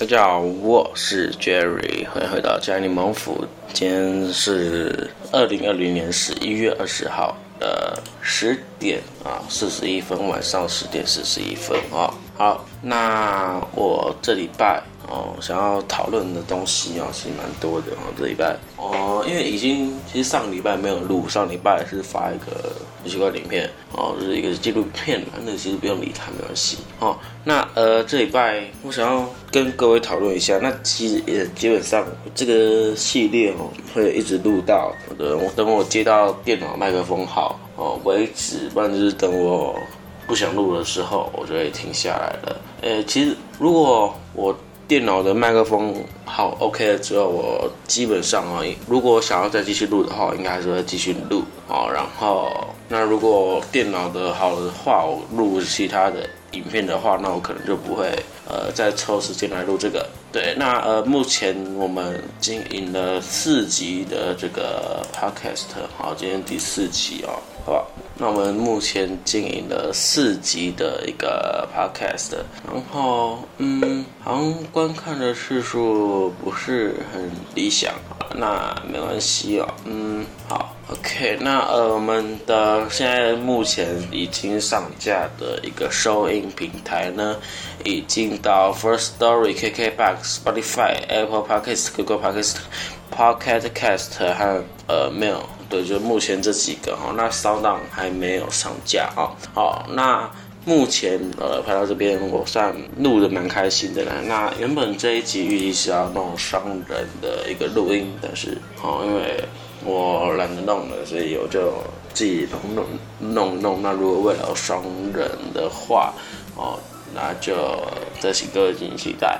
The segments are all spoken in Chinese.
大家好，我是 Jerry，欢迎回到加柠檬府。今天是二零二零年十一月二十号的十点啊四十一分，晚上十点四十一分啊。好，那我这礼拜。哦，想要讨论的东西哦，其实蛮多的哦。这礼拜哦，因为已经其实上礼拜没有录，上礼拜是发一个奇怪影片哦，就是一个纪录片嘛。那其实不用理它，没关系哦。那呃，这礼拜我想要跟各位讨论一下，那其实也基本上这个系列哦，会一直录到等我等我接到电脑麦克风好哦为止，不然就是等我不想录的时候，我就会停下来了。呃，其实如果我电脑的麦克风好 OK 了之后，我基本上啊，如果想要再继续录的话，应该还是会继续录啊。然后，那如果电脑的好的话，我录其他的影片的话，那我可能就不会呃再抽时间来录这个。对，那呃，目前我们经营了四集的这个 Podcast，好，今天第四集哦，好吧。那我们目前经营了四集的一个 podcast，然后嗯，好像观看的次数不是很理想，那没关系哦，嗯，好，OK，那呃，我们的现在目前已经上架的一个收音平台呢，已经到 First Story、KKBox、Spotify、Apple Podcast、Google Podcast、Pocket Cast 和呃 Mail。对，就目前这几个哈，那骚档还没有上架啊。好，那目前呃拍到这边，我算录的蛮开心的啦。那原本这一集预计是要弄双人的一个录音，但是哦，因为我懒得弄了，所以我就自己弄弄弄弄。那如果为了双人的话，哦，那就再请各位敬请期待。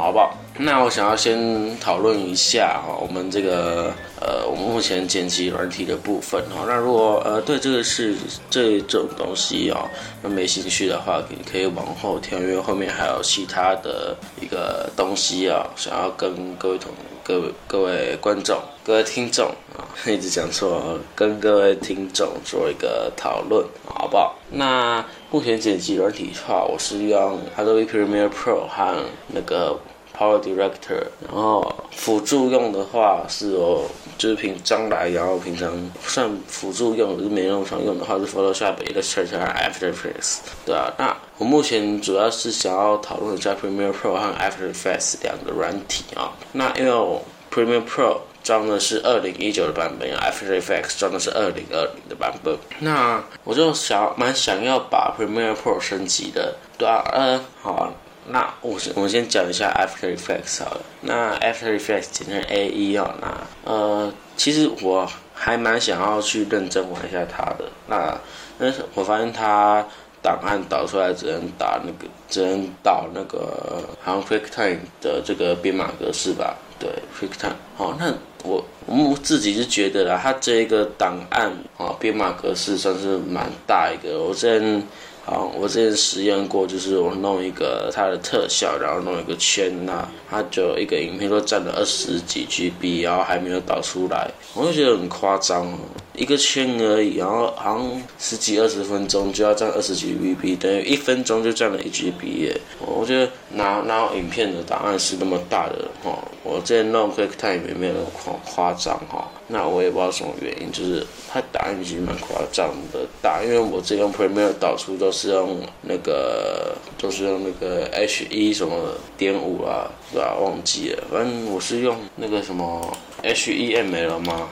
好不好？那我想要先讨论一下哈，我们这个呃，我们目前剪辑软体的部分哈。那如果呃对这个是这种东西哦，那没兴趣的话，你可以往后跳，因为后面还有其他的一个东西啊，想要跟各位同各位各位观众、各位听众啊，一直讲错，跟各位听众做一个讨论，好不好？那目前剪辑软体的话，我是用 Adobe Premiere Pro 和那个 Power Director，然后辅助用的话是我就是平将来，然后平常算辅助用，就是没那么常用的话是 Photoshop、Illustrator 和 After Effects，对啊。那我目前主要是想要讨论一下 Premiere Pro 和 After Effects 两个软体啊。那因为我 Premiere Pro 装的是二零一九的版本，After Effects 装的是二零二零的版本。那我就想蛮想要把 Premiere Pro 升级的，对啊，嗯，好，那我我先讲一下 After Effects 好了。那 After Effects 简称 A E 哦，那呃，其实我还蛮想要去认真玩一下它的。那但是我发现它档案导出来只能打那个，只能导那个好像 QuickTime 的这个编码格式吧。对，QuickTime。好，那我我自己是觉得啦，它这一个档案啊编码格式算是蛮大一个。我之前好，我之前实验过，就是我弄一个它的特效，然后弄一个圈呐，它就一个影片都占了二十几 GB，然后还没有导出来，我就觉得很夸张哦。一个圈而已，然后好像十几二十分钟就要占二十几 GB，等于一分钟就占了一 GB 耶。我觉得拿拿影片的档案是那么大的哈，我之前弄 QuickTime 也没有那么夸夸张哈。那我也不知道什么原因，就是它档案已经蛮夸张的大，因为我这用 Premiere 导出都是用那个都是用那个 H 一什么点五啊，对吧？忘记了，反正我是用那个什么 HEML 吗？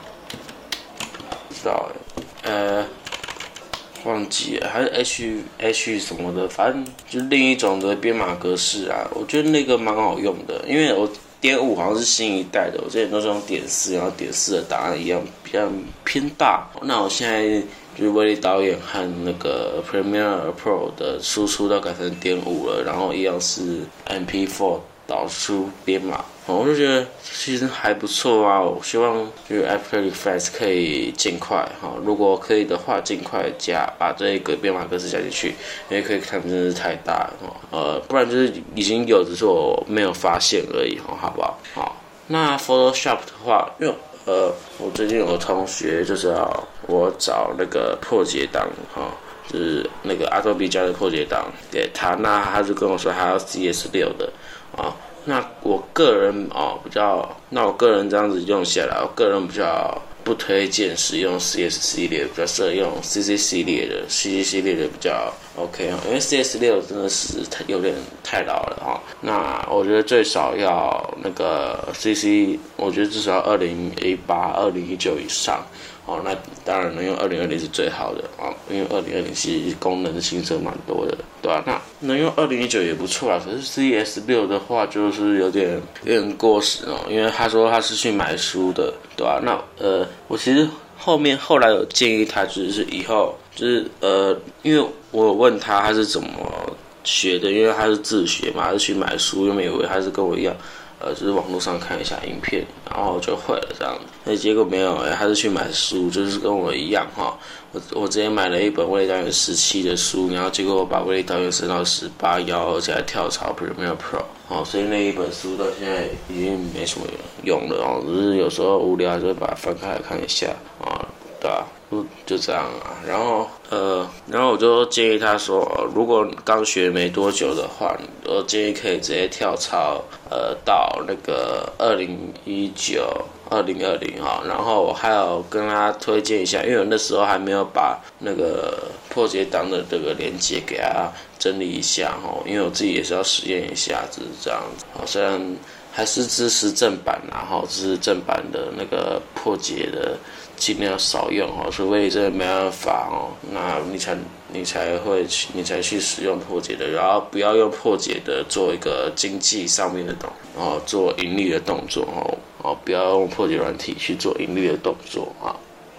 不知道呃，忘记了，还是 H H 什么的，反正就另一种的编码格式啊。我觉得那个蛮好用的，因为我点五好像是新一代的，我之前都是用点四，然后点四的答案一样比较偏大。那我现在就是威力导演和那个 Premiere Pro 的输出都改成点五了，然后一样是 MP4 导出编码。我就觉得其实还不错啊，我希望就是 After Effects 可以尽快哈，如果可以的话，尽快加把这个编码格式加进去，因为可以看真的是太大了哈，呃，不然就是已经有，只是我没有发现而已哈，好不好？好，那 Photoshop 的话，因为呃，我最近有个同学就是要我找那个破解档哈，就是那个 Adobe 加的破解档给他，那他就跟我说他要 CS 六的啊。那我个人哦比较，那我个人这样子用下来，我个人比较。不推荐使用 CS 系列，比较适合用 CC 系列的，CC 系列的比较 OK 哈，因为 CS 六真的是太有点太老了哈。那我觉得最少要那个 CC，我觉得至少二零一八、二零一九以上。哦，那当然能用二零二零是最好的啊，因为二零二零其实功能的新增蛮多的，对吧？那能用二零一九也不错啊，可是 CS 六的话就是有点有点过时哦，因为他说他是去买书的，对吧？那呃，我其实后面后来有建议他，就是以后就是呃，因为我问他他是怎么学的，因为他是自学嘛，他是去买书，又没有他是跟我一样。呃，就是网络上看一下影片，然后就会了这样子。那结果没有，哎，还是去买书，就是跟我一样哈。我我之前买了一本威力导演十七的书，然后结果我把威力导演升到十八幺，而且还跳槽 Premiere Pro。哦，所以那一本书到现在已经没什么用了哦，只是有时候无聊就会把它翻开来看一下，对吧？就这样啊，然后呃，然后我就建议他说，如果刚学没多久的话，我建议可以直接跳槽，呃，到那个二零一九、二零二零哈。然后我还有跟他推荐一下，因为我那时候还没有把那个破解档的这个连接给他整理一下哈，因为我自己也是要实验一下，就是这样子。好，虽然还是支持正版，然后支持正版的那个破解的。尽量少用哦，除非真的没办法哦，那你才你才会去，你才去使用破解的，然后不要用破解的做一个经济上面的动，哦做盈利的动作哦，哦，不要用破解软体去做盈利的动作啊，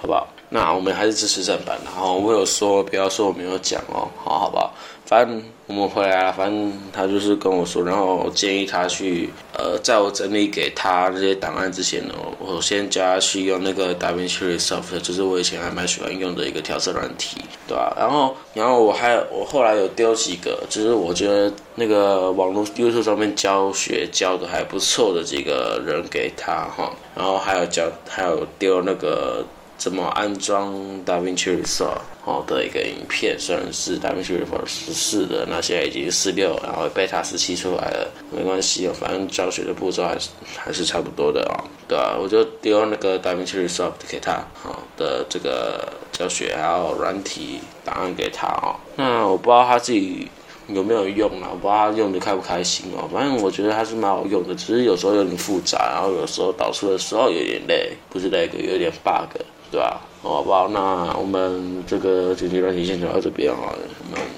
好不好？那我们还是支持正版的，好，我有说，不要说我没有讲哦，好好不好？反正我们回来了，反正他就是跟我说，然后建议他去，呃，在我整理给他这些档案之前呢，我先叫他去用那个 DaVinci Resolve，就是我以前还蛮喜欢用的一个调色软体，对吧？然后，然后我还我后来有丢几个，就是我觉得那个网络 YouTube 上面教学教的还不错的几个人给他哈，然后还有教，还有丢那个。怎么安装 DaVinci Resolve 好的一个影片，虽然是 DaVinci Resolve 十四的，那现在已经四六，然后 Beta 十七出来了，没关系哦，反正教学的步骤还是还是差不多的啊，对吧？我就丢那个 DaVinci Resolve 给他，好的这个教学还有软体档案给他啊，那我不知道他自己。有没有用啊？我不知道他用的开不开心哦。反正我觉得还是蛮好用的，只是有时候有点复杂，然后有时候导出的时候有点累，不是那个有点 bug，对吧？好不好？那我们这个剪辑软体先讲到这边啊。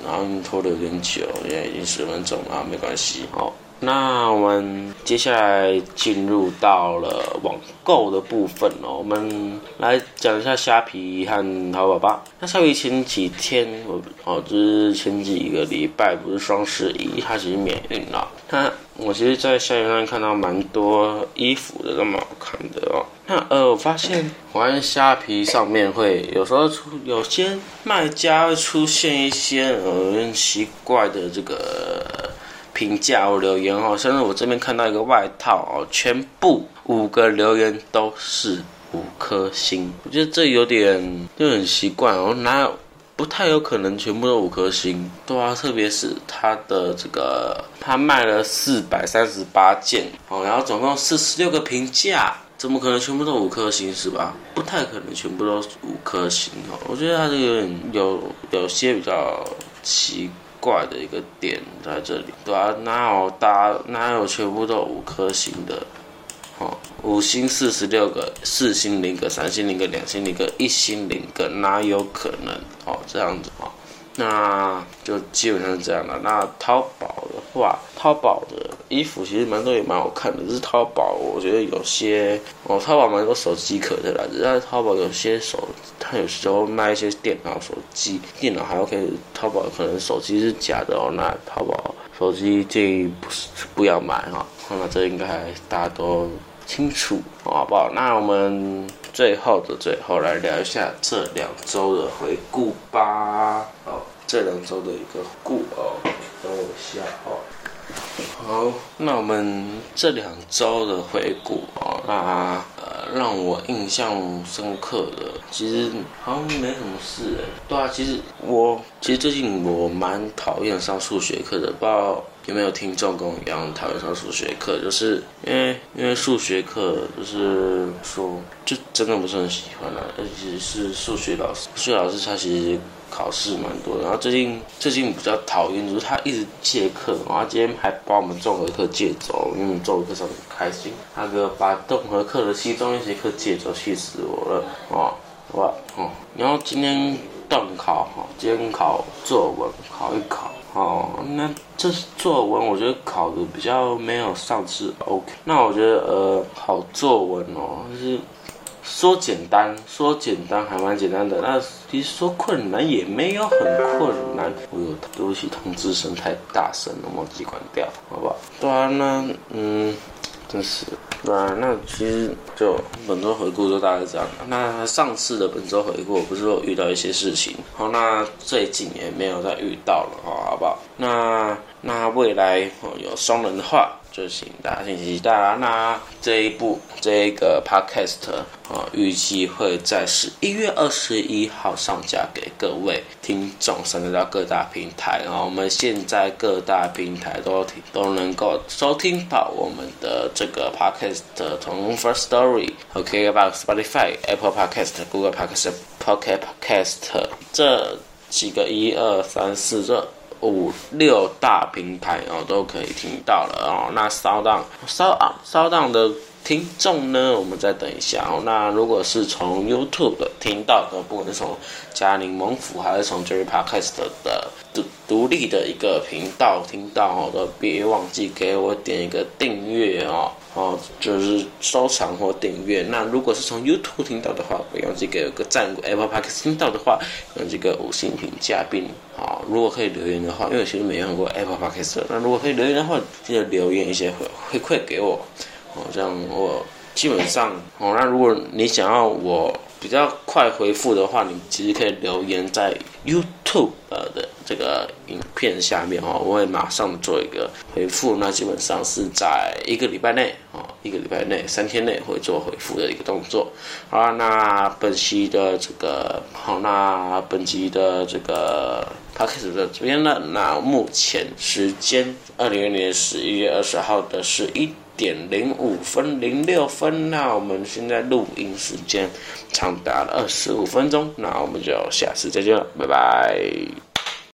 然后拖的有点久，现在已经十分钟了，没关系。好。那我们接下来进入到了网购的部分哦，我们来讲一下虾皮和淘宝吧。那虾皮前几天，我哦，就是前几个礼拜不是双十一，它其实免运了。那我其实，在虾皮上看到蛮多衣服的，都蛮好看的哦。那呃，我发现我在虾皮上面会有时候出有些卖家会出现一些呃很奇怪的这个。评价我留言哦，像是我这边看到一个外套哦，全部五个留言都是五颗星，我觉得这有点就很奇怪哦，哪有不太有可能全部都五颗星？对啊，特别是他的这个，他卖了四百三十八件哦，然后总共四十六个评价，怎么可能全部都五颗星是吧？不太可能全部都五颗星哦，我觉得他这个有有有些比较奇。怪的一个点在这里，对啊，哪有大哪有全部都五颗星的？哦，五星四十六个，四星零个，三星零个，两星零个，一星零个，哪有可能？哦，这样子哦。那就基本上是这样的。那淘宝的话，淘宝的衣服其实蛮多也蛮好看的。只是淘宝，我觉得有些哦，淘宝蛮多手机壳的啦。只是淘宝有些手，它有时候卖一些电脑、手机，电脑还 OK。淘宝可能手机是假的哦。那淘宝手机建议不是不要买哈。那这应该大家都清楚，好不好？那我们。最后的最后，来聊一下这两周的回顾吧。好，这两周的一个顾哦，等我一下哦。好，那我们这两周的回顾哦，那呃让我印象深刻的，其实好像没什么事哎。对啊，其实我其实最近我蛮讨厌上数学课的，不知道。有没有听众跟我一样讨厌上数学课？就是因为因为数学课就是说就真的不是很喜欢啊，而且是数学老师，数学老师他其实考试蛮多的。然后最近最近比较讨厌就是他一直借课，然后今天还把我们综合课借走，因为我们综合课上很开心，他给我把综合课的其中一节课借走，气死我了哦，好吧哦，然后今天段考哈，今天考作文考一考。哦，那这作文我觉得考的比较没有上次 OK。那我觉得呃，好作文哦，就是说简单，说简单还蛮简单的。那其实说困难也没有很困难。我有对不起，通知声太大声了，忘记关掉，好不好？对啊，那嗯。真是，对，那其实就本周回顾就大概这样。那上次的本周回顾，不是说遇到一些事情，好，那最近也没有再遇到了，好，好不好？那那未来有双人的话。就请大家请期待那这一部这一个 podcast 啊，预计会在十一月二十一号上架给各位听众，上架到各大平台。然后我们现在各大平台都听都能够收听到我们的这个 podcast，从 First Story、OK、about Spotify、Apple Podcast、Google Podcast、Pocket Podcast 这几个一二三四这。五六大平台哦都可以听到了哦。那骚荡骚啊骚荡的听众呢，我们再等一下哦。那如果是从 YouTube 听到的，不管是从嘉宁蒙府还是从 Jerry Podcast 的独独立的一个频道听到哦，都别忘记给我点一个订阅哦。哦，就是收藏或订阅。那如果是从 YouTube 听到的话，不要记给个赞；Apple Podcast 听到的话，用这个五星评价并好。如果可以留言的话，因为其实没用过 Apple Podcast，那如果可以留言的话，记得留言一些回回馈给我。哦，这样我基本上哦。那如果你想要我比较快回复的话，你其实可以留言在 YouTube 呃的。这个影片下面哦，我会马上做一个回复。那基本上是在一个礼拜内哦，一个礼拜内三天内会做回复的一个动作。好，那本期的这个好，那本期的这个 p o d c a 的这边呢，那目前时间二零二零年十一月二十号的十一点零五分零六分。那我们现在录音时间长达了二十五分钟。那我们就下次再见了，拜拜。